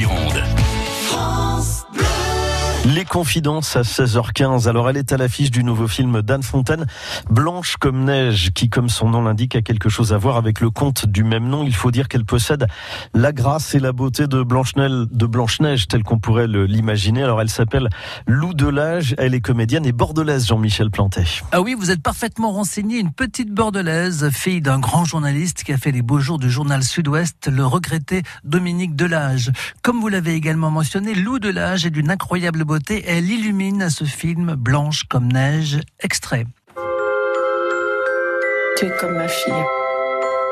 Gironde. Les confidences à 16h15. Alors elle est à l'affiche du nouveau film d'Anne Fontaine, Blanche comme neige, qui comme son nom l'indique a quelque chose à voir avec le conte du même nom. Il faut dire qu'elle possède la grâce et la beauté de Blanche-Neige, de Blanche-Neige telle qu'on pourrait l'imaginer. Alors elle s'appelle Lou Delage, elle est comédienne et bordelaise, Jean-Michel Plantet. Ah oui, vous êtes parfaitement renseigné, une petite bordelaise, fille d'un grand journaliste qui a fait les beaux jours du journal Sud-Ouest, le regretté Dominique Delage. Comme vous l'avez également mentionné, Lou Delage est d'une incroyable beauté. Elle illumine ce film Blanche comme neige. Extrait. Tu es comme ma fille.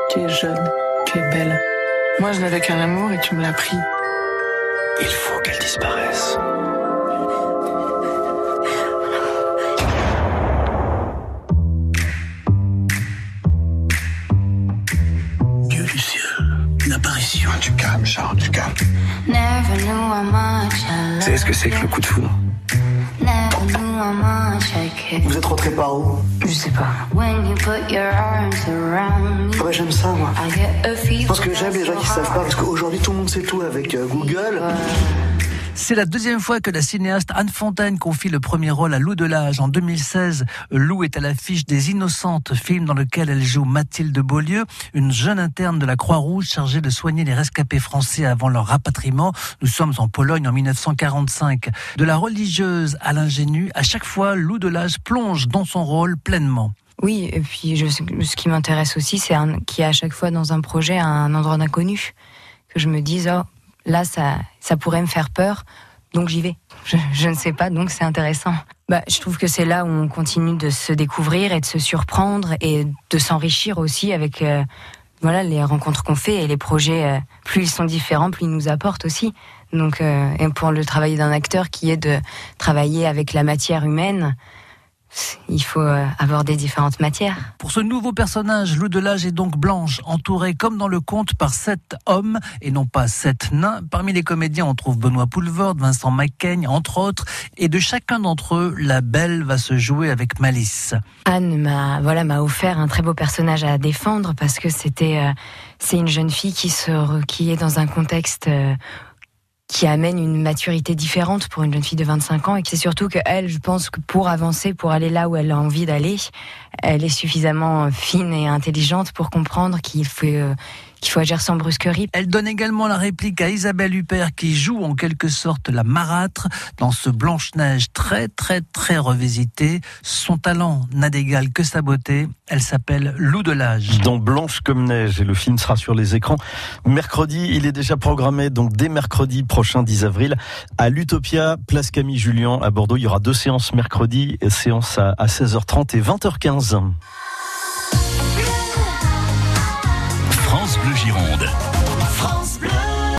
Tu es jeune, tu es belle. Moi, je n'avais qu'un amour et tu me l'as pris. Il faut qu'elle disparaisse. Une apparition. Du calme, Charles, du calme. Vous savez ce que c'est que le coup de foudre Vous êtes rentré par où Je sais pas. Ouais, j'aime ça, moi. Je pense que j'aime les gens qui savent pas, parce qu'aujourd'hui, tout le monde sait tout avec euh, Google. C'est la deuxième fois que la cinéaste Anne Fontaine confie le premier rôle à Lou Delage. En 2016, Lou est à l'affiche des Innocentes, film dans lequel elle joue Mathilde Beaulieu, une jeune interne de la Croix-Rouge chargée de soigner les rescapés français avant leur rapatriement. Nous sommes en Pologne en 1945. De la religieuse à l'ingénue, à chaque fois, Lou Delage plonge dans son rôle pleinement. Oui, et puis ce qui m'intéresse aussi, c'est qu'il y a à chaque fois dans un projet un endroit d'inconnu. Que je me dise, oh, là, ça, ça pourrait me faire peur, donc j'y vais. Je, ne sais pas, donc c'est intéressant. Bah, je trouve que c'est là où on continue de se découvrir et de se surprendre et de s'enrichir aussi avec euh, voilà les rencontres qu'on fait et les projets. Euh, plus ils sont différents, plus ils nous apportent aussi. Donc, euh, et pour le travail d'un acteur qui est de travailler avec la matière humaine, il faut euh, avoir des différentes matières. Pour ce nouveau personnage, Lou Delage est donc blanche, entourée comme dans le conte par sept hommes et non pas sept nains. Parmi les comédiens, on trouve Benoît Poulvord, Vincent Macaigne, entre autres. Et de chacun d'entre eux, la belle va se jouer avec malice. Anne m'a voilà m'a offert un très beau personnage à défendre parce que c'était euh, c'est une jeune fille qui se qui est dans un contexte euh, qui amène une maturité différente pour une jeune fille de 25 ans. Et c'est surtout que elle, je pense que pour avancer, pour aller là où elle a envie d'aller, elle est suffisamment fine et intelligente pour comprendre qu'il faut euh, qu'il faut agir sans brusquerie. Elle donne également la réplique à Isabelle Huppert qui joue en quelque sorte la marâtre dans ce Blanche-Neige très très très revisité. Son talent n'a d'égal que sa beauté. Elle s'appelle Lou Delage. Dans Blanche comme neige et le film sera sur les écrans mercredi. Il est déjà programmé donc dès mercredi prochain 10 avril à l'Utopia, place Camille Julien à Bordeaux. Il y aura deux séances mercredi, séance à 16h30 et 20h15. Gironde.